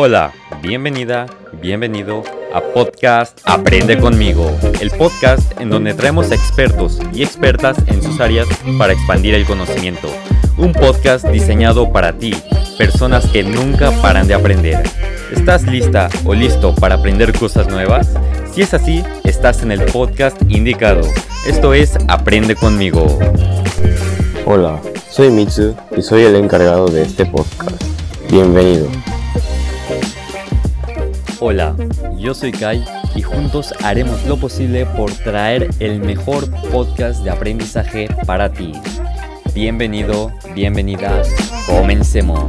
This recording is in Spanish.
Hola, bienvenida, bienvenido a Podcast Aprende conmigo, el podcast en donde traemos expertos y expertas en sus áreas para expandir el conocimiento. Un podcast diseñado para ti, personas que nunca paran de aprender. ¿Estás lista o listo para aprender cosas nuevas? Si es así, estás en el podcast indicado. Esto es Aprende conmigo. Hola, soy Mitsu y soy el encargado de este podcast. Bienvenido. Hola, yo soy Kai y juntos haremos lo posible por traer el mejor podcast de aprendizaje para ti. Bienvenido, bienvenida, comencemos.